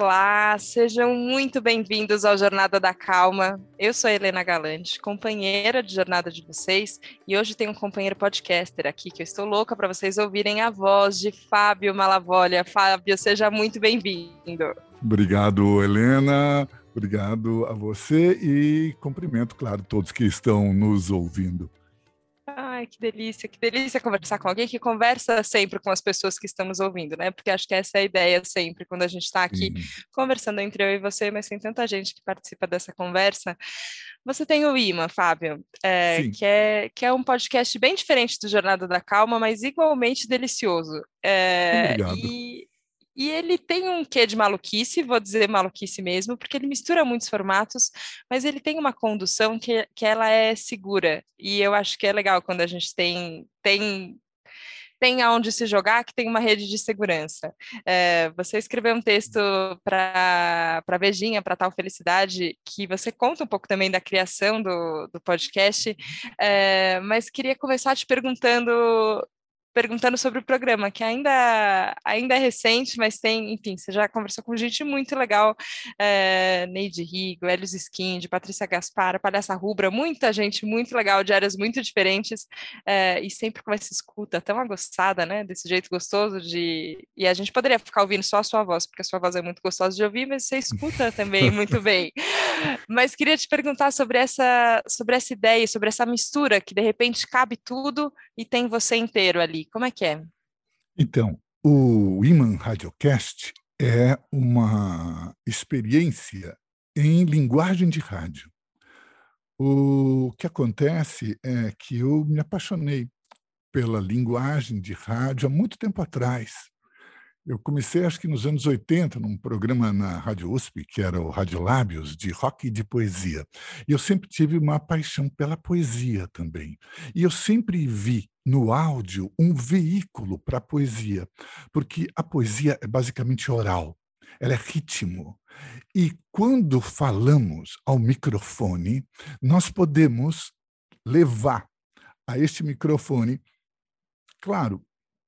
Olá, sejam muito bem-vindos ao Jornada da Calma. Eu sou Helena Galante, companheira de jornada de vocês, e hoje tem um companheiro podcaster aqui que eu estou louca para vocês ouvirem a voz de Fábio Malavolha. Fábio, seja muito bem-vindo. Obrigado, Helena. Obrigado a você e cumprimento, claro, todos que estão nos ouvindo. Ai, que delícia, que delícia conversar com alguém que conversa sempre com as pessoas que estamos ouvindo, né? Porque acho que essa é a ideia sempre, quando a gente está aqui uhum. conversando entre eu e você, mas tem tanta gente que participa dessa conversa. Você tem o IMA, Fábio, é, que, é, que é um podcast bem diferente do Jornada da Calma, mas igualmente delicioso. É, Obrigado. E e ele tem um quê de maluquice, vou dizer maluquice mesmo, porque ele mistura muitos formatos, mas ele tem uma condução que, que ela é segura. E eu acho que é legal quando a gente tem, tem tem aonde se jogar, que tem uma rede de segurança. É, você escreveu um texto para Vejinha, para Tal Felicidade, que você conta um pouco também da criação do, do podcast, é, mas queria começar te perguntando perguntando sobre o programa, que ainda, ainda é recente, mas tem, enfim, você já conversou com gente muito legal, é, Neide Rigo, Helios Skind, Patrícia Gaspar, Palhaça Rubra, muita gente muito legal, de áreas muito diferentes, é, e sempre com essa escuta tão agoçada, né, desse jeito gostoso de... E a gente poderia ficar ouvindo só a sua voz, porque a sua voz é muito gostosa de ouvir, mas você escuta também muito bem. Mas queria te perguntar sobre essa, sobre essa ideia, sobre essa mistura, que de repente cabe tudo e tem você inteiro ali. Como é que é? Então, o Iman Radiocast é uma experiência em linguagem de rádio. O que acontece é que eu me apaixonei pela linguagem de rádio há muito tempo atrás. Eu comecei, acho que nos anos 80, num programa na Rádio USP, que era o Rádio Lábios, de rock e de poesia. E eu sempre tive uma paixão pela poesia também. E eu sempre vi no áudio um veículo para a poesia, porque a poesia é basicamente oral, ela é ritmo. E quando falamos ao microfone, nós podemos levar a este microfone, claro,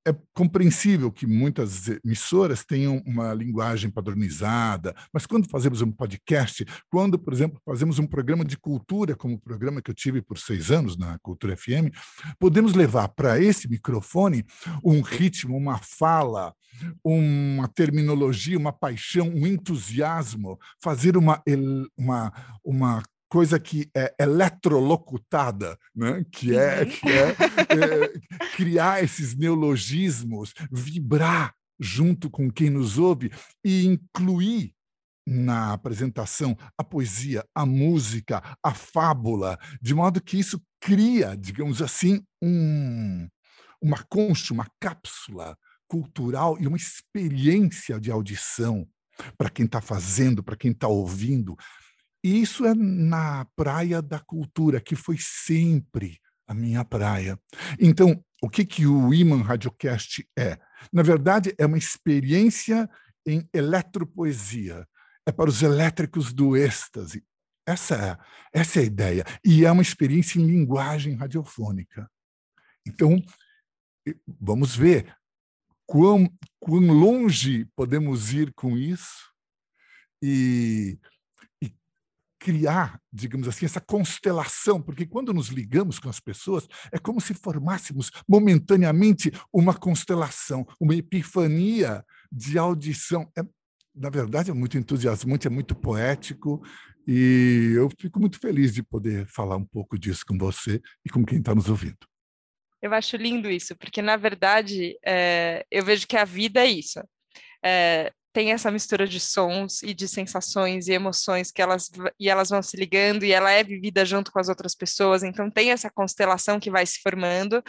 é compreensível que muitas emissoras tenham uma linguagem padronizada, mas quando fazemos um podcast, quando, por exemplo, fazemos um programa de cultura, como o programa que eu tive por seis anos na Cultura FM, podemos levar para esse microfone um ritmo, uma fala, uma terminologia, uma paixão, um entusiasmo, fazer uma, uma, uma coisa que é eletrolocutada, né? que é, uhum. que é, é criar esses neologismos, vibrar junto com quem nos ouve e incluir na apresentação a poesia, a música, a fábula, de modo que isso cria, digamos assim, um, uma concha, uma cápsula cultural e uma experiência de audição para quem está fazendo, para quem está ouvindo, e isso é na praia da cultura, que foi sempre a minha praia. Então, o que, que o Iman Radiocast é? Na verdade, é uma experiência em eletropoesia. É para os elétricos do êxtase. Essa é, essa é a ideia. E é uma experiência em linguagem radiofônica. Então, vamos ver quão, quão longe podemos ir com isso e criar, digamos assim, essa constelação, porque quando nos ligamos com as pessoas, é como se formássemos momentaneamente uma constelação, uma epifania de audição. É, na verdade, é muito entusiasmante, é muito poético, e eu fico muito feliz de poder falar um pouco disso com você e com quem está nos ouvindo. Eu acho lindo isso, porque, na verdade, é, eu vejo que a vida é isso. É, tem essa mistura de sons e de sensações e emoções que elas e elas vão se ligando e ela é vivida junto com as outras pessoas, então tem essa constelação que vai se formando.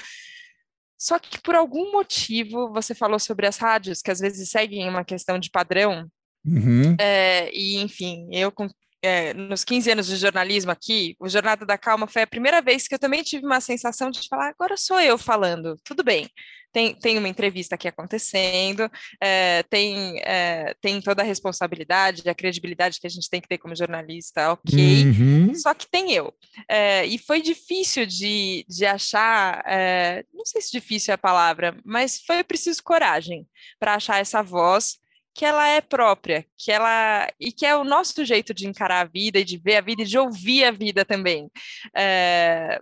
Só que por algum motivo você falou sobre as rádios que às vezes seguem uma questão de padrão. Uhum. É, e enfim, eu com é, nos 15 anos de jornalismo aqui, o Jornada da Calma foi a primeira vez que eu também tive uma sensação de falar, agora sou eu falando, tudo bem. Tem, tem uma entrevista aqui acontecendo, é, tem, é, tem toda a responsabilidade, a credibilidade que a gente tem que ter como jornalista, ok, uhum. só que tem eu. É, e foi difícil de, de achar, é, não sei se difícil é a palavra, mas foi preciso coragem para achar essa voz que ela é própria, que ela e que é o nosso jeito de encarar a vida e de ver a vida e de ouvir a vida também. É,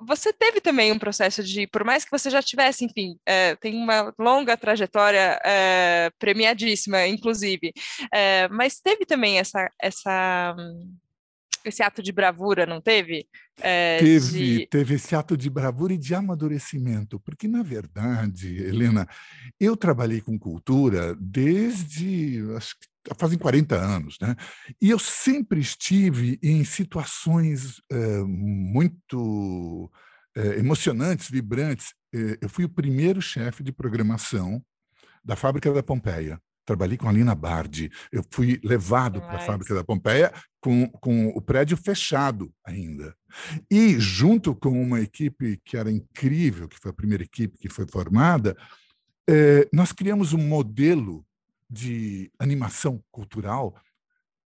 você teve também um processo de, por mais que você já tivesse, enfim, é, tem uma longa trajetória é, premiadíssima, inclusive, mas teve também essa essa esse ato de bravura, não teve? É, teve, de... teve esse ato de bravura e de amadurecimento, porque, na verdade, Helena, eu trabalhei com cultura desde, acho que fazem 40 anos, né? E eu sempre estive em situações é, muito é, emocionantes, vibrantes. Eu fui o primeiro chefe de programação da Fábrica da Pompeia trabalhei com a Lina Bardi. Eu fui levado para a fábrica da Pompeia com, com o prédio fechado ainda. E, junto com uma equipe que era incrível, que foi a primeira equipe que foi formada, eh, nós criamos um modelo de animação cultural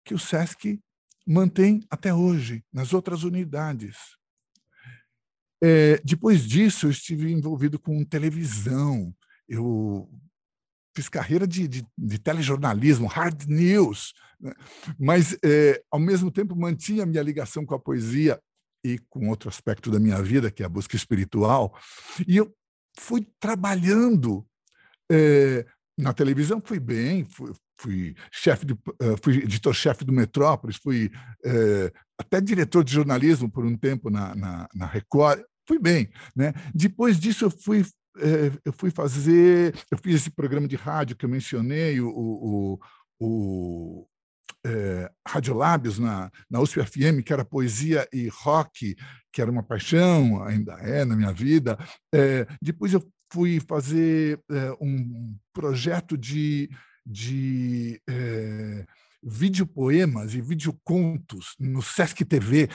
que o SESC mantém até hoje nas outras unidades. É, depois disso, eu estive envolvido com televisão. Eu fiz carreira de, de, de telejornalismo, hard news, né? mas, é, ao mesmo tempo, mantinha a minha ligação com a poesia e com outro aspecto da minha vida, que é a busca espiritual. E eu fui trabalhando é, na televisão, fui bem, fui, fui chefe de, uh, fui editor-chefe do Metrópolis, fui uh, até diretor de jornalismo por um tempo na, na, na Record, fui bem. Né? Depois disso, eu fui é, eu fui fazer, eu fiz esse programa de rádio que eu mencionei, o, o, o é, Radiolabios na, na USP FM, que era poesia e rock, que era uma paixão, ainda é na minha vida. É, depois eu fui fazer é, um projeto de, de é, videopoemas e videocontos no Sesc TV,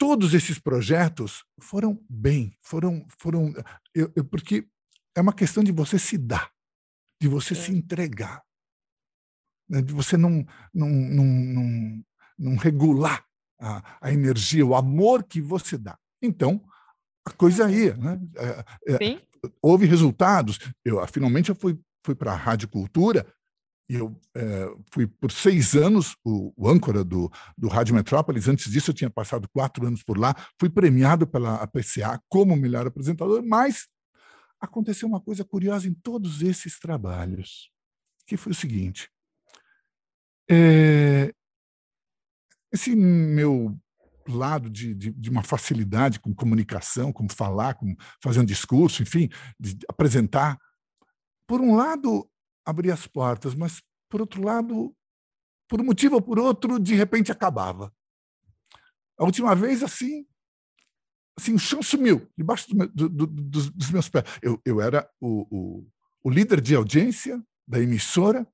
todos esses projetos foram bem, foram, foram eu, eu, porque é uma questão de você se dar, de você é. se entregar, né? de você não, não, não, não, não regular a, a, energia, o amor que você dá. Então, a coisa ia. Né? É, é, houve resultados. Eu, finalmente, eu fui, fui para a Rádio Cultura eu é, fui por seis anos o, o, âncora do, do Rádio Metrópolis. Antes disso, eu tinha passado quatro anos por lá. Fui premiado pela APCA como melhor apresentador, mas aconteceu uma coisa curiosa em todos esses trabalhos, que foi o seguinte. É, esse meu lado de, de, de, uma facilidade com comunicação, como falar, com fazer um discurso, enfim, de apresentar. Por um lado, abria as portas, mas, por outro lado, por um motivo ou por outro, de repente acabava. A última vez, assim, assim o chão sumiu debaixo do, do, do, dos, meus pés. Eu, eu era o, o, o, líder de audiência da emissora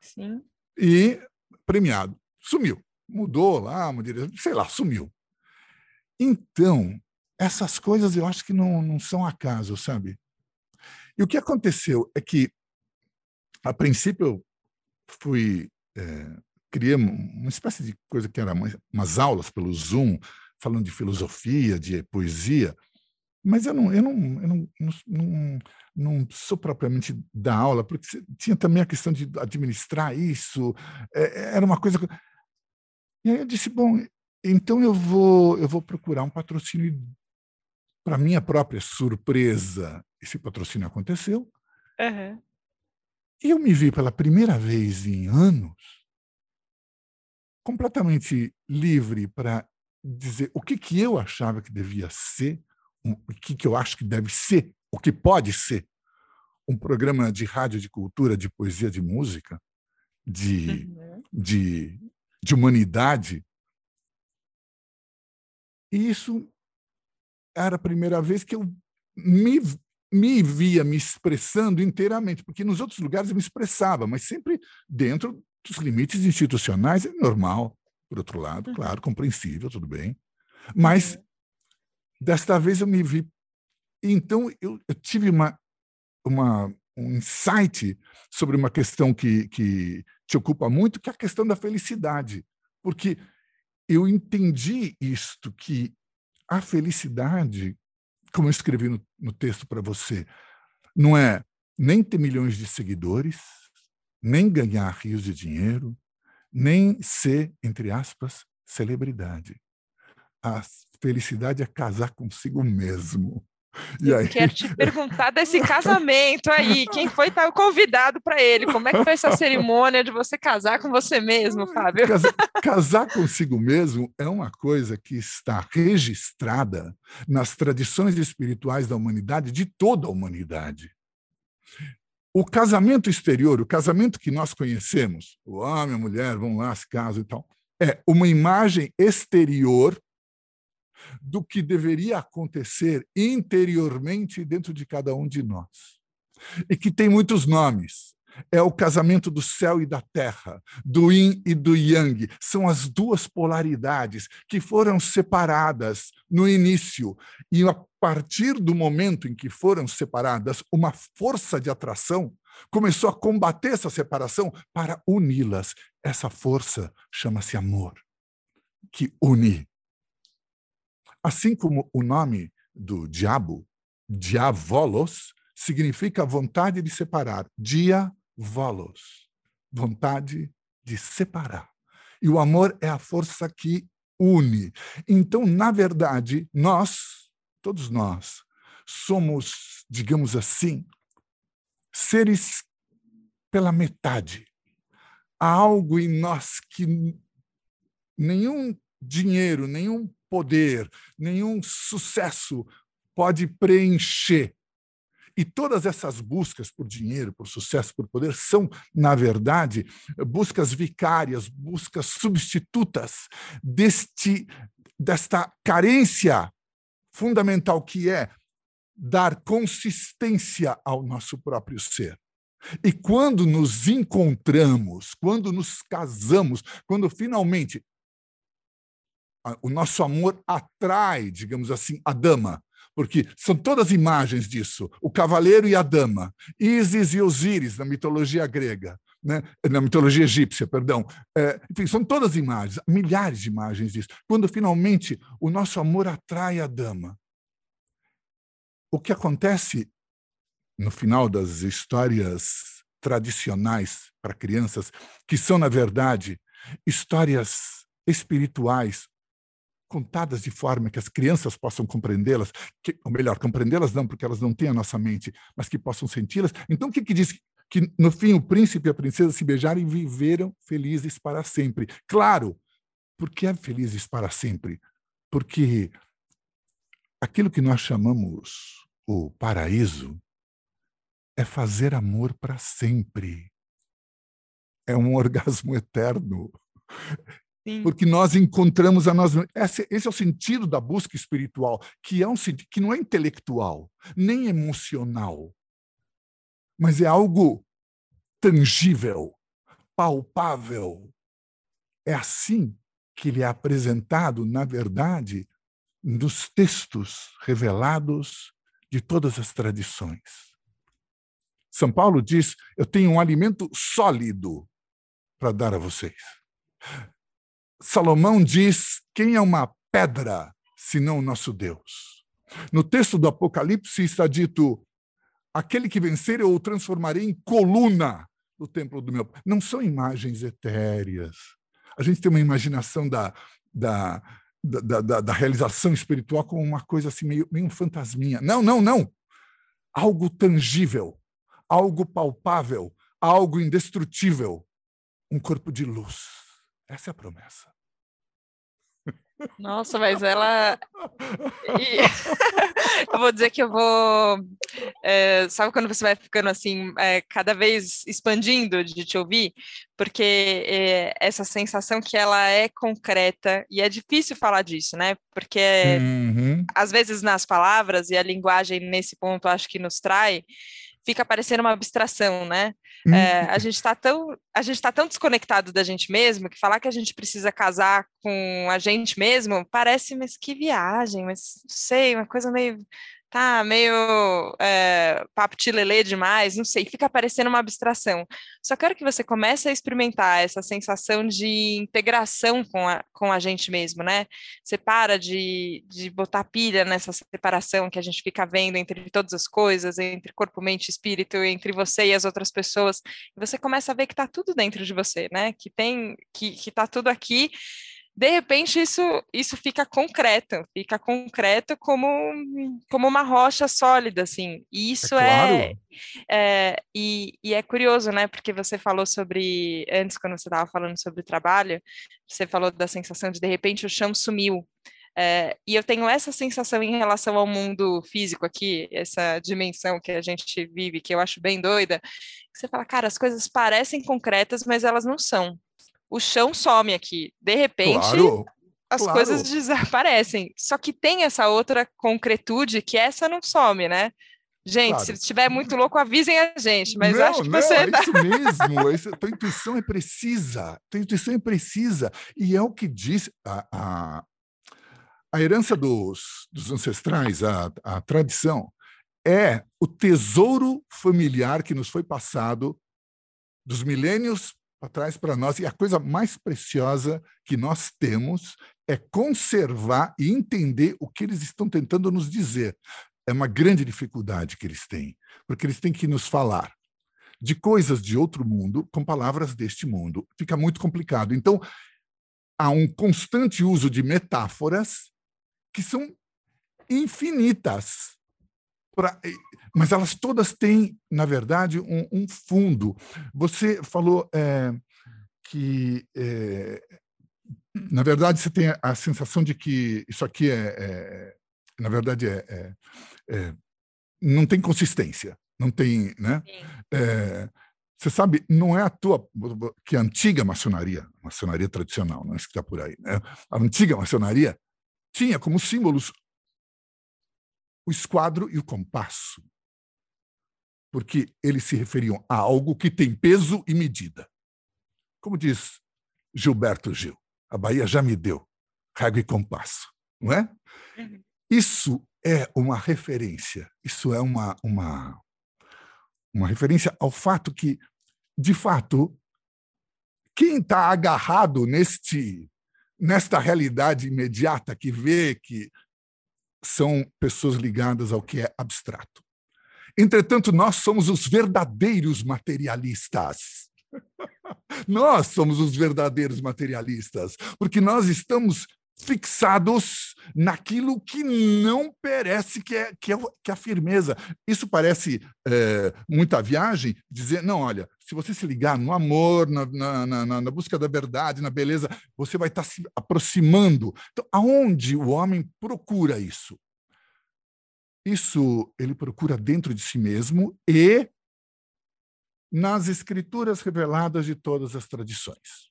Sim. e premiado. Sumiu. Mudou lá, sei lá, sumiu. Então, essas coisas eu acho que não, não são acaso, sabe? E o que aconteceu é que princípio, eu fui. É, criei uma espécie de coisa que era umas aulas pelo Zoom, falando de filosofia, de poesia, mas eu não, eu não, eu não, não, não sou propriamente da aula, porque tinha também a questão de administrar isso, é, era uma coisa. E aí eu disse, bom, então eu vou, eu vou procurar um patrocínio. Para minha própria surpresa, esse patrocínio aconteceu. Uhum. E eu me vi pela primeira vez em anos completamente livre para dizer o que, que eu achava que devia ser, o que, que eu acho que deve ser, o que pode ser um programa de rádio de cultura, de poesia, de música, de, uhum. de, de humanidade. E isso era a primeira vez que eu me me via me expressando inteiramente, porque nos outros lugares eu me expressava, mas sempre dentro dos limites institucionais, é normal, por outro lado, uhum. claro, compreensível, tudo bem. Mas uhum. desta vez eu me vi. Então eu, eu tive uma, uma, um insight sobre uma questão que, que te ocupa muito, que é a questão da felicidade. Porque eu entendi isto, que a felicidade como eu escrevi no, no texto para você, não é nem ter milhões de seguidores, nem ganhar rios de dinheiro, nem ser, entre aspas, celebridade. A felicidade é casar consigo mesmo. E aí... quero te perguntar desse casamento aí. Quem foi o convidado para ele? Como é que foi essa cerimônia de você casar com você mesmo, Fábio? Casar, casar consigo mesmo é uma coisa que está registrada nas tradições espirituais da humanidade, de toda a humanidade. O casamento exterior, o casamento que nós conhecemos, o homem, a mulher vão lá, se casam e tal, é uma imagem exterior do que deveria acontecer interiormente dentro de cada um de nós. E que tem muitos nomes. É o casamento do céu e da terra, do yin e do yang. São as duas polaridades que foram separadas no início. E a partir do momento em que foram separadas, uma força de atração começou a combater essa separação para uni-las. Essa força chama-se amor, que une Assim como o nome do diabo, diavolos, significa vontade de separar. Diavolos, vontade de separar. E o amor é a força que une. Então, na verdade, nós, todos nós, somos, digamos assim, seres pela metade. Há algo em nós que nenhum dinheiro, nenhum poder, nenhum sucesso pode preencher. E todas essas buscas por dinheiro, por sucesso, por poder, são, na verdade, buscas vicárias, buscas substitutas deste, desta carência fundamental que é dar consistência ao nosso próprio ser. E quando nos encontramos, quando nos casamos, quando finalmente o nosso amor atrai, digamos assim, a dama, porque são todas imagens disso, o cavaleiro e a dama, Ísis e Osíris na mitologia grega, né? na mitologia egípcia, perdão. É, enfim, são todas imagens, milhares de imagens disso. Quando finalmente o nosso amor atrai a dama, o que acontece no final das histórias tradicionais para crianças, que são, na verdade, histórias espirituais contadas de forma que as crianças possam compreendê-las, ou melhor, compreendê-las não, porque elas não têm a nossa mente, mas que possam senti-las. Então, o que, que diz? Que no fim o príncipe e a princesa se beijaram e viveram felizes para sempre. Claro, porque é felizes para sempre? Porque aquilo que nós chamamos o paraíso é fazer amor para sempre. É um orgasmo eterno. Porque nós encontramos a nós. Esse, esse, é o sentido da busca espiritual, que é um sentido que não é intelectual, nem emocional, mas é algo tangível, palpável. É assim que ele é apresentado, na verdade, nos textos revelados de todas as tradições. São Paulo diz: Eu tenho um alimento sólido para dar a vocês. Salomão diz: quem é uma pedra senão o nosso Deus? No texto do Apocalipse está dito: aquele que vencer eu o transformarei em coluna do templo do meu. Não são imagens etéreas. A gente tem uma imaginação da, da, da, da, da realização espiritual como uma coisa assim, meio, meio fantasminha. Não, não, não. Algo tangível, algo palpável, algo indestrutível. Um corpo de luz essa é a promessa. Nossa, mas ela. Eu vou dizer que eu vou. É, sabe quando você vai ficando assim, é, cada vez expandindo de te ouvir? Porque é, essa sensação que ela é concreta, e é difícil falar disso, né? Porque uhum. às vezes nas palavras, e a linguagem nesse ponto acho que nos trai, fica parecendo uma abstração, né? Hum. É, a gente está tão a gente está tão desconectado da gente mesmo que falar que a gente precisa casar com a gente mesmo parece, mas que viagem, mas não sei, uma coisa meio tá meio é, papo tilelê demais, não sei, fica parecendo uma abstração. Só quero que você comece a experimentar essa sensação de integração com a, com a gente mesmo, né? Você para de, de botar pilha nessa separação que a gente fica vendo entre todas as coisas, entre corpo, mente espírito, entre você e as outras pessoas, e você começa a ver que tá tudo dentro de você, né? Que tem, que, que tá tudo aqui de repente isso, isso fica concreto, fica concreto como, como uma rocha sólida, assim. E isso é, claro. é, é, e, e, é curioso, né? Porque você falou sobre, antes quando você estava falando sobre o trabalho, você falou da sensação de de repente o chão sumiu. É, e eu tenho essa sensação em relação ao mundo físico aqui, essa dimensão que a gente vive, que eu acho bem doida. Você fala, cara, as coisas parecem concretas, mas elas não são o chão some aqui. De repente, claro, as claro. coisas desaparecem. Só que tem essa outra concretude que essa não some, né? Gente, claro. se estiver muito louco, avisem a gente, mas não, acho que não, você. É isso mesmo, isso, tua intuição é precisa, tua intuição é precisa. E é o que diz a, a, a herança dos, dos ancestrais, a, a tradição, é o tesouro familiar que nos foi passado dos milênios traz para nós, e a coisa mais preciosa que nós temos é conservar e entender o que eles estão tentando nos dizer. É uma grande dificuldade que eles têm, porque eles têm que nos falar de coisas de outro mundo com palavras deste mundo. Fica muito complicado. Então, há um constante uso de metáforas que são infinitas. Pra, mas elas todas têm, na verdade, um, um fundo. Você falou é, que, é, na verdade, você tem a sensação de que isso aqui é, é na verdade, é, é, é, não tem consistência, não tem, né? você sabe, não é à toa que a antiga maçonaria, maçonaria tradicional, não é isso que está por aí, né? a antiga maçonaria tinha como símbolos o esquadro e o compasso porque eles se referiam a algo que tem peso e medida. Como diz Gilberto Gil, a Bahia já me deu régua e compasso, não é? Uhum. Isso é uma referência, isso é uma, uma, uma referência ao fato que, de fato, quem está agarrado neste, nesta realidade imediata que vê que são pessoas ligadas ao que é abstrato. Entretanto, nós somos os verdadeiros materialistas. nós somos os verdadeiros materialistas, porque nós estamos fixados naquilo que não parece que é, que é, que é a firmeza. Isso parece é, muita viagem, dizer, não, olha, se você se ligar no amor, na, na, na, na busca da verdade, na beleza, você vai estar se aproximando. Então, aonde o homem procura isso? Isso ele procura dentro de si mesmo e nas escrituras reveladas de todas as tradições,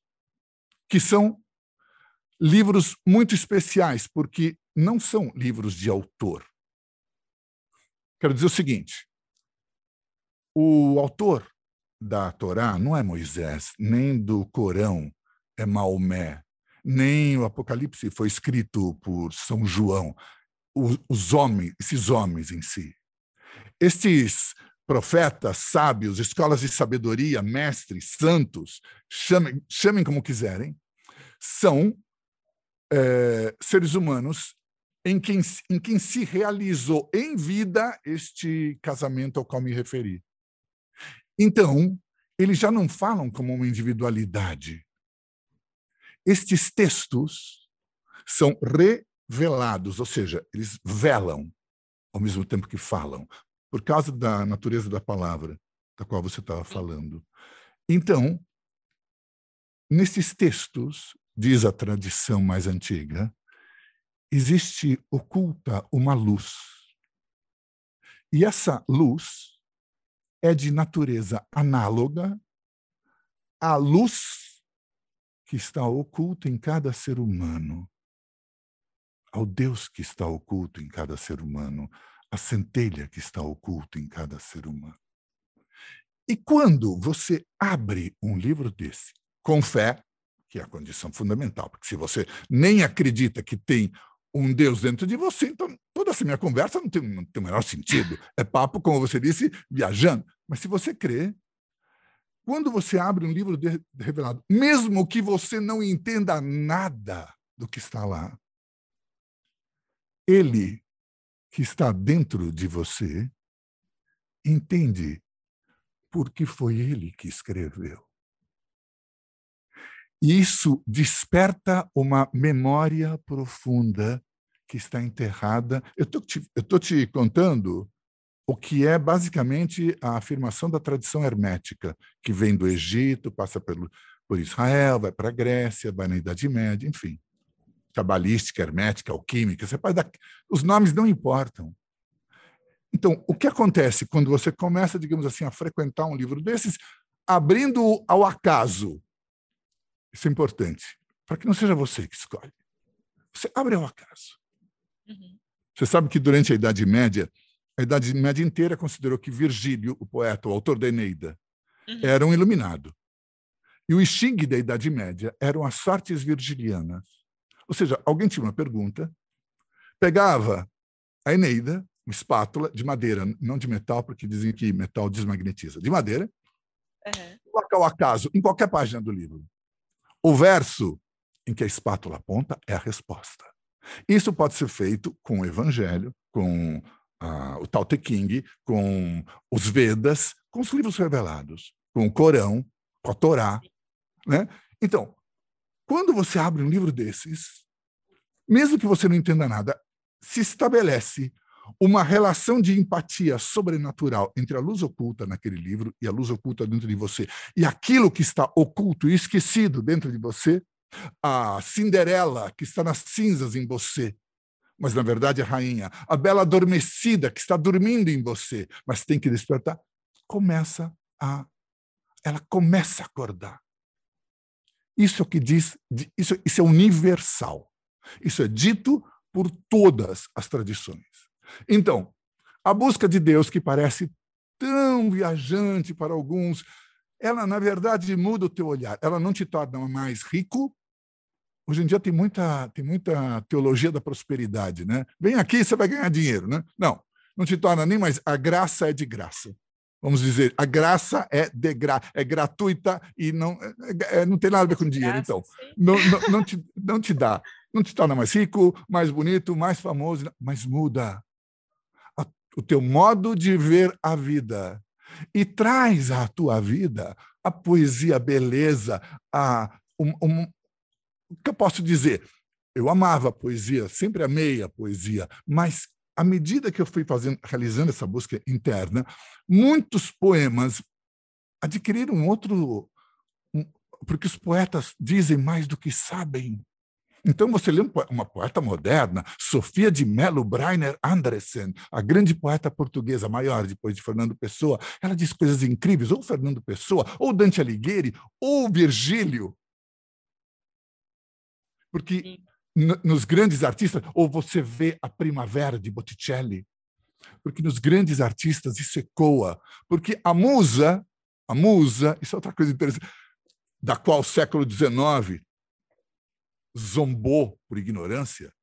que são livros muito especiais, porque não são livros de autor. Quero dizer o seguinte: o autor da Torá não é Moisés, nem do Corão é Maomé, nem o Apocalipse foi escrito por São João os homens, esses homens em si. Estes profetas, sábios, escolas de sabedoria, mestres, santos, chamem, chamem como quiserem, são é, seres humanos em quem, em quem se realizou em vida este casamento ao qual me referi. Então, eles já não falam como uma individualidade. Estes textos são re velados, ou seja, eles velam ao mesmo tempo que falam, por causa da natureza da palavra da qual você estava falando. Então, nesses textos, diz a tradição mais antiga, existe oculta uma luz. E essa luz é de natureza análoga à luz que está oculta em cada ser humano ao Deus que está oculto em cada ser humano, a centelha que está oculto em cada ser humano. E quando você abre um livro desse, com fé, que é a condição fundamental, porque se você nem acredita que tem um Deus dentro de você, então toda essa minha conversa não tem, não tem o menor sentido. É papo, como você disse, viajando. Mas se você crê, quando você abre um livro de, de revelado, mesmo que você não entenda nada do que está lá, ele que está dentro de você entende porque foi ele que escreveu. Isso desperta uma memória profunda que está enterrada. Eu estou te, contando o que é basicamente a afirmação da tradição hermética, que vem do Egito, passa pelo, por Israel, vai para a Grécia, vai na Idade Média, enfim. Cabalística, hermética, alquímica, você pode dar... os nomes não importam. Então, o que acontece quando você começa, digamos assim, a frequentar um livro desses, abrindo ao acaso, isso é importante, para que não seja você que escolhe. Você abre ao acaso. Uhum. Você sabe que durante a Idade Média, a Idade Média inteira considerou que Virgílio, o poeta, o autor da Eneida, uhum. era um iluminado. E o Xing da Idade Média eram as sortes virgilianas. Ou seja, alguém tinha uma pergunta, pegava a Eneida, uma espátula de madeira, não de metal, porque dizem que metal desmagnetiza, de madeira, uhum. coloca ao acaso em qualquer página do livro. O verso em que a espátula aponta é a resposta. Isso pode ser feito com o Evangelho, com uh, o Tao Te King, com os Vedas, com os livros revelados, com o Corão, com a Torá. Né? Então, quando você abre um livro desses, mesmo que você não entenda nada, se estabelece uma relação de empatia sobrenatural entre a luz oculta naquele livro e a luz oculta dentro de você. E aquilo que está oculto e esquecido dentro de você, a Cinderela que está nas cinzas em você, mas na verdade é rainha, a bela adormecida que está dormindo em você, mas tem que despertar, começa a ela começa a acordar. Isso é o que diz, isso, isso é universal. Isso é dito por todas as tradições. Então, a busca de Deus, que parece tão viajante para alguns, ela, na verdade, muda o teu olhar. Ela não te torna mais rico. Hoje em dia tem muita, tem muita teologia da prosperidade, né? Vem aqui, você vai ganhar dinheiro, né? Não, não te torna nem mais. A graça é de graça. Vamos dizer, a graça é de gra, é gratuita e não, é, é não tem nada a ver com dinheiro. Então, não, não, não, te, não te dá, não te torna mais rico, mais bonito, mais famoso, mas muda o teu modo de ver a vida e traz à tua vida a poesia, a beleza, a um, um, o que eu posso dizer? Eu amava a poesia, sempre amei a poesia, mas à medida que eu fui fazendo, realizando essa busca interna, muitos poemas adquiriram outro, porque os poetas dizem mais do que sabem. Então, você lê uma poeta moderna, Sofia de Mello Breiner Andressen, a grande poeta portuguesa, maior depois de Fernando Pessoa, ela diz coisas incríveis, ou Fernando Pessoa, ou Dante Alighieri, ou Virgílio. Porque nos grandes artistas, ou você vê a Primavera de Botticelli, porque nos grandes artistas isso ecoa, porque a musa, a musa, isso é outra coisa interessante, da qual o século XIX zombou por ignorância,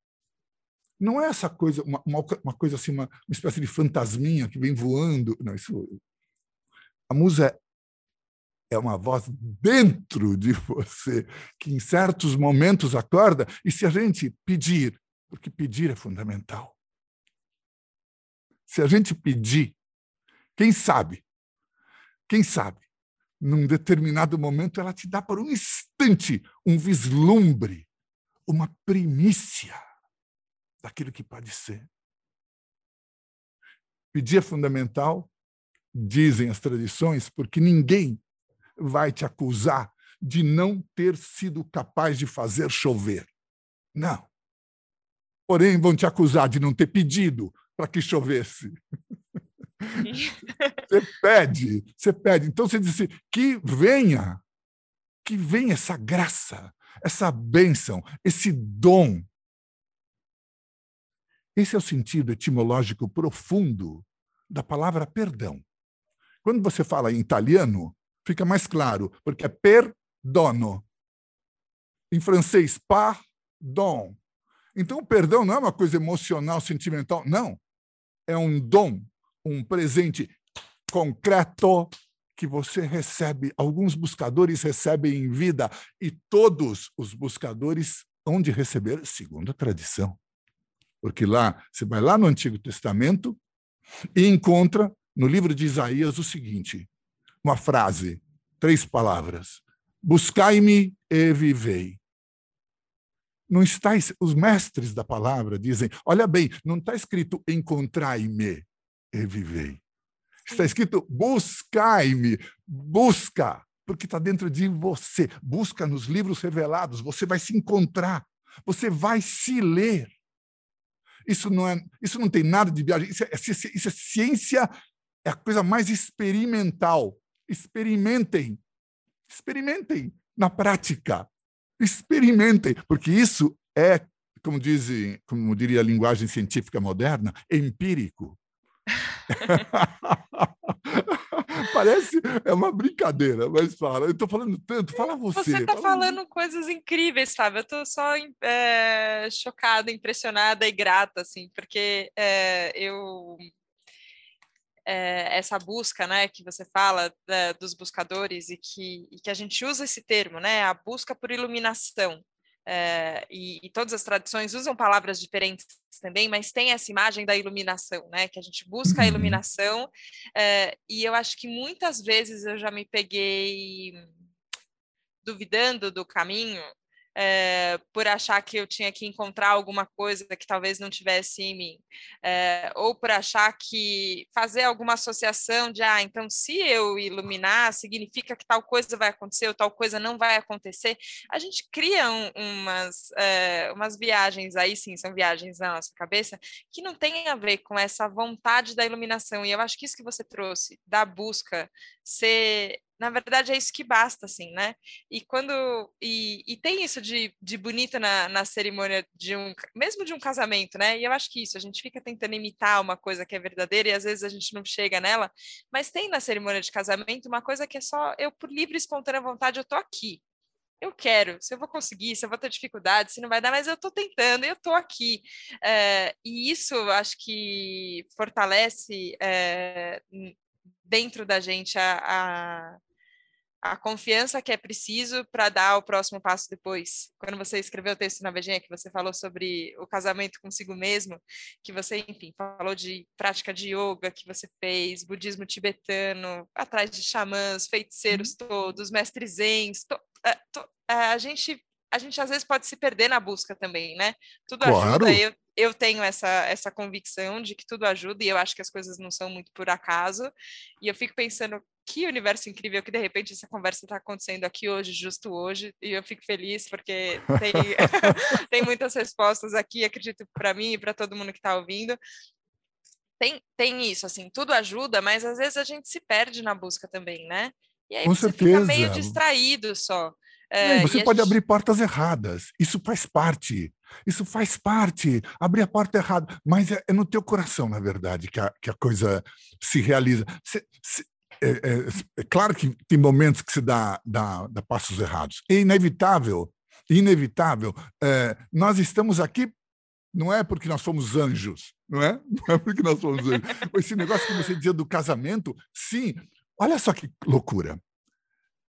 não é essa coisa, uma, uma, coisa assim, uma, uma, espécie de fantasminha que vem voando. Não, isso. A musa é uma voz dentro de você que em certos momentos acorda. E se a gente pedir, porque pedir é fundamental. Se a gente pedir, quem sabe? Quem sabe? Num determinado momento, ela te dá por um instante um vislumbre uma primícia daquilo que pode ser. Pedir é fundamental, dizem as tradições, porque ninguém vai te acusar de não ter sido capaz de fazer chover. Não. Porém, vão te acusar de não ter pedido para que chovesse. você pede, você pede. Então você diz assim, que venha, que venha essa graça, essa bênção, esse dom. Esse é o sentido etimológico profundo da palavra perdão. Quando você fala em italiano, fica mais claro, porque é perdono. Em francês, pardon. Então, o perdão não é uma coisa emocional, sentimental, não. É um dom, um presente concreto que você recebe. Alguns buscadores recebem em vida e todos os buscadores hão de receber segundo a tradição. Porque lá, você vai lá no Antigo Testamento e encontra no livro de Isaías o seguinte: uma frase, três palavras: Buscai-me e vivei. Não está, os mestres da palavra dizem, olha bem, não está escrito encontrai-me e vivei. Está escrito buscai-me, busca, porque está dentro de você. Busca nos livros revelados, você vai se encontrar, você vai se ler. Isso não, é, isso não tem nada de viagem, isso é, isso é ciência, é a coisa mais experimental. Experimentem, experimentem na prática. Experimentem, porque isso é, como dizem, como diria a linguagem científica moderna, empírico. Parece é uma brincadeira, mas fala. Eu estou falando tanto, fala você. Você está fala falando coisas incríveis, sabe? Eu estou só é, chocada, impressionada e grata, assim, porque é, eu é, essa busca, né, que você fala é, dos buscadores e que, e que a gente usa esse termo, né, a busca por iluminação. É, e, e, todas as tradições usam palavras diferentes também, mas tem essa imagem da iluminação, né? Que a gente busca a uhum. iluminação, é, e eu acho que muitas vezes eu já me peguei duvidando do caminho é, por achar que eu tinha que encontrar alguma coisa que talvez não tivesse em mim, é, ou por achar que fazer alguma associação de, ah, então se eu iluminar, significa que tal coisa vai acontecer ou tal coisa não vai acontecer. A gente cria um, umas, é, umas viagens, aí sim, são viagens na nossa cabeça, que não tem a ver com essa vontade da iluminação, e eu acho que isso que você trouxe, da busca, ser na verdade é isso que basta, assim, né? E quando e, e tem isso de, de bonito na, na cerimônia de um mesmo de um casamento, né? E eu acho que isso a gente fica tentando imitar uma coisa que é verdadeira e às vezes a gente não chega nela, mas tem na cerimônia de casamento uma coisa que é só eu por livre e espontânea vontade eu tô aqui. Eu quero, se eu vou conseguir, se eu vou ter dificuldade, se não vai dar, mas eu estou tentando, eu estou aqui. É, e isso acho que fortalece é, dentro da gente a, a a confiança que é preciso para dar o próximo passo depois. Quando você escreveu o texto na Vejinha, que você falou sobre o casamento consigo mesmo, que você, enfim, falou de prática de yoga que você fez, budismo tibetano, atrás de xamãs, feiticeiros uhum. todos, mestres zens, to, é, to, é, a gente a gente às vezes pode se perder na busca também, né? Tudo claro. ajuda. Eu, eu tenho essa, essa convicção de que tudo ajuda e eu acho que as coisas não são muito por acaso. E eu fico pensando que universo incrível que de repente essa conversa está acontecendo aqui hoje, justo hoje, e eu fico feliz porque tem, tem muitas respostas aqui, acredito para mim e para todo mundo que está ouvindo. Tem, tem isso, assim, tudo ajuda, mas às vezes a gente se perde na busca também, né? E aí Com você certeza. fica meio distraído só. É, você pode gente... abrir portas erradas, isso faz parte. Isso faz parte, abrir a porta errada, mas é, é no teu coração, na verdade, que a, que a coisa se realiza. Se, é, é, é, claro que tem momentos que se dá, dá, dá passos errados. É inevitável, inevitável. É, nós estamos aqui não é porque nós somos anjos, não é? Não é porque nós somos anjos. Esse negócio que você dizia do casamento, sim. Olha só que loucura.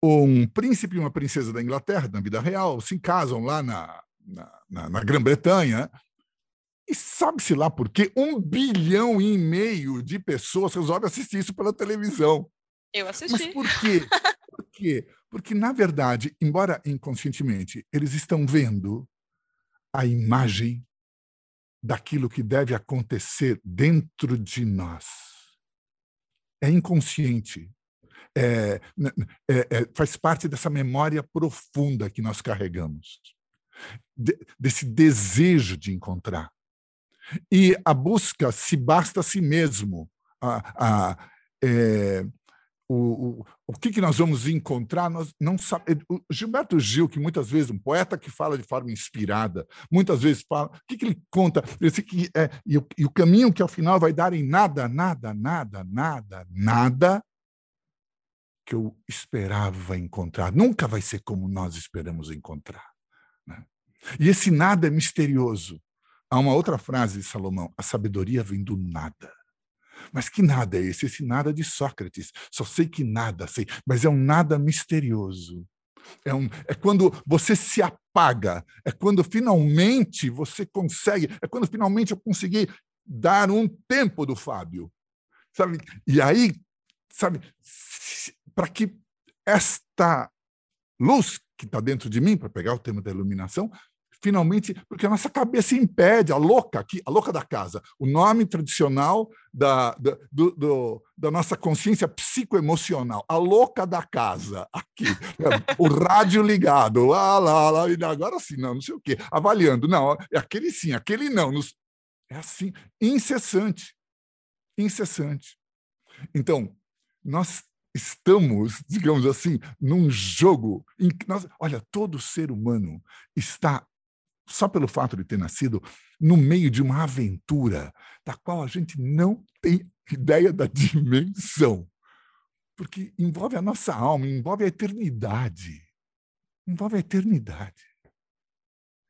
Um príncipe e uma princesa da Inglaterra, na vida real, se casam lá na, na, na, na Grã-Bretanha, e sabe-se lá por quê? Um bilhão e meio de pessoas resolvem assistir isso pela televisão. Eu assisti. Mas por quê? Por quê? Porque, na verdade, embora inconscientemente, eles estão vendo a imagem daquilo que deve acontecer dentro de nós. É inconsciente. É, é, é, faz parte dessa memória profunda que nós carregamos, de, desse desejo de encontrar. E a busca se basta a si mesmo. A, a, é, o, o, o que, que nós vamos encontrar, nós não sabemos. O Gilberto Gil, que muitas vezes, um poeta que fala de forma inspirada, muitas vezes fala, o que, que ele conta? Esse que é, e, o, e o caminho que ao final vai dar em nada, nada, nada, nada, nada que eu esperava encontrar. Nunca vai ser como nós esperamos encontrar. Né? E esse nada é misterioso. Há uma outra frase de Salomão: a sabedoria vem do nada. Mas que nada é esse? Esse nada de Sócrates. Só sei que nada sei, mas é um nada misterioso. É, um, é quando você se apaga, é quando finalmente você consegue, é quando finalmente eu consegui dar um tempo do Fábio. Sabe? E aí, sabe, para que esta luz que está dentro de mim, para pegar o tema da iluminação, finalmente, porque a nossa cabeça impede, a louca aqui, a louca da casa, o nome tradicional da, da, do, do, da nossa consciência psicoemocional, a louca da casa, aqui, né? o rádio ligado, ah, lá, lá, agora sim, não, não sei o quê, avaliando, não, é aquele sim, aquele não, nos, é assim, incessante, incessante. Então, nós estamos, digamos assim, num jogo em que nós, olha, todo ser humano está só pelo fato de ter nascido no meio de uma aventura da qual a gente não tem ideia da dimensão. Porque envolve a nossa alma, envolve a eternidade. Envolve a eternidade.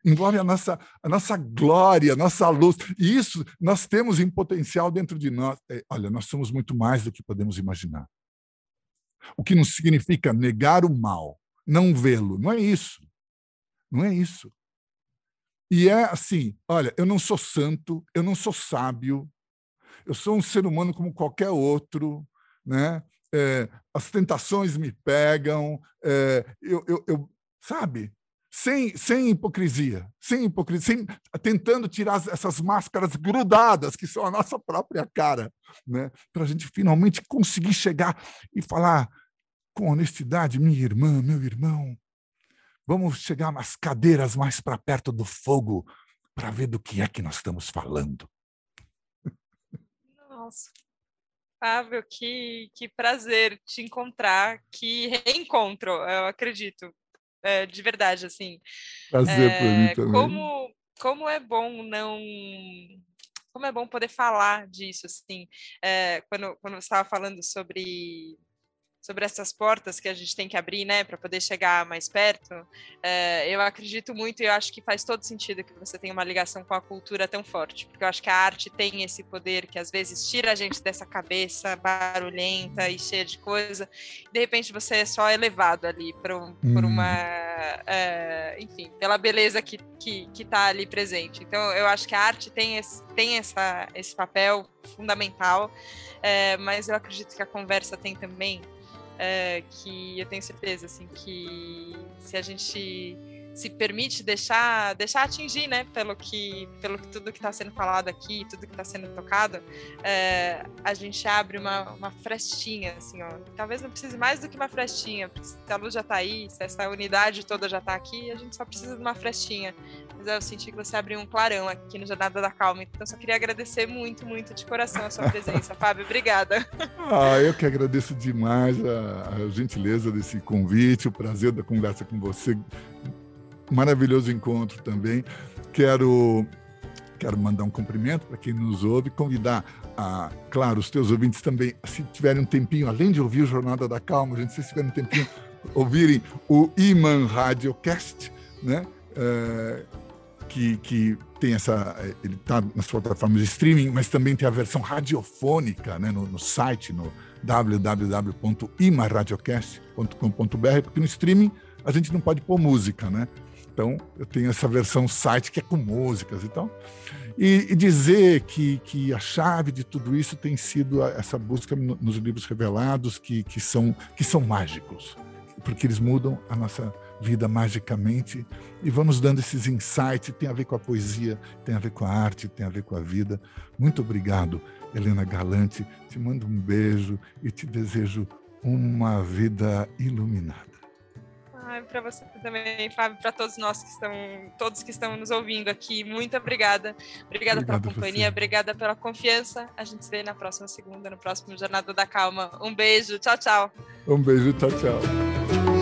Envolve a nossa, a nossa glória, a nossa luz. E isso nós temos em potencial dentro de nós. É, olha, nós somos muito mais do que podemos imaginar. O que não significa negar o mal, não vê-lo. Não é isso. Não é isso. E é assim: olha, eu não sou santo, eu não sou sábio, eu sou um ser humano como qualquer outro, né? É, as tentações me pegam, é, eu, eu, eu, sabe? Sem, sem hipocrisia, sem hipocrisia, sem, tentando tirar essas máscaras grudadas que são a nossa própria cara, né? para a gente finalmente conseguir chegar e falar com honestidade, minha irmã, meu irmão, Vamos chegar nas cadeiras mais para perto do fogo para ver do que é que nós estamos falando. Nossa. Fábio, que, que prazer te encontrar, que reencontro, eu acredito, é, de verdade, assim. Prazer é, para mim também. Como, como é bom não como é bom poder falar disso, assim, é, quando, quando você estava falando sobre sobre essas portas que a gente tem que abrir, né, para poder chegar mais perto, é, eu acredito muito e eu acho que faz todo sentido que você tenha uma ligação com a cultura tão forte, porque eu acho que a arte tem esse poder que às vezes tira a gente dessa cabeça barulhenta e cheia de coisa, e de repente você é só elevado ali por, um, hum. por uma, é, enfim, pela beleza que, que, que tá ali presente. Então eu acho que a arte tem esse, tem essa, esse papel fundamental, é, mas eu acredito que a conversa tem também é, que eu tenho certeza assim que se a gente se permite deixar deixar atingir né pelo que pelo que tudo que está sendo falado aqui tudo que está sendo tocado é, a gente abre uma, uma frestinha assim ó. Talvez não precise mais do que uma frestinha se a luz já está aí se essa unidade toda já está aqui a gente só precisa de uma frestinha. Mas eu senti que você abriu um clarão aqui no Jornada da Calma então só queria agradecer muito muito de coração a sua presença Fábio. Obrigada. Ah eu que agradeço demais a, a gentileza desse convite o prazer da conversa com você maravilhoso encontro também. Quero quero mandar um cumprimento para quem nos ouve, convidar a, claro, os teus ouvintes também, se tiverem um tempinho, além de ouvir o Jornada da Calma, gente, se tiverem um tempinho, ouvirem o Iman Radiocast, né? É, que, que tem essa, ele está nas plataformas de streaming, mas também tem a versão radiofônica, né? No, no site, no www.imaradiocast.com.br, porque no streaming a gente não pode pôr música, né? Então, eu tenho essa versão site que é com músicas e tal. E, e dizer que, que a chave de tudo isso tem sido essa busca nos livros revelados, que, que, são, que são mágicos, porque eles mudam a nossa vida magicamente e vamos dando esses insights. Tem a ver com a poesia, tem a ver com a arte, tem a ver com a vida. Muito obrigado, Helena Galante. Te mando um beijo e te desejo uma vida iluminada para você também, Fábio, para todos nós que estão, todos que estão nos ouvindo aqui. Muito obrigada. Obrigada Obrigado pela companhia, obrigada pela confiança. A gente se vê na próxima segunda, no próximo Jornada da Calma. Um beijo, tchau, tchau. Um beijo, tchau, tchau.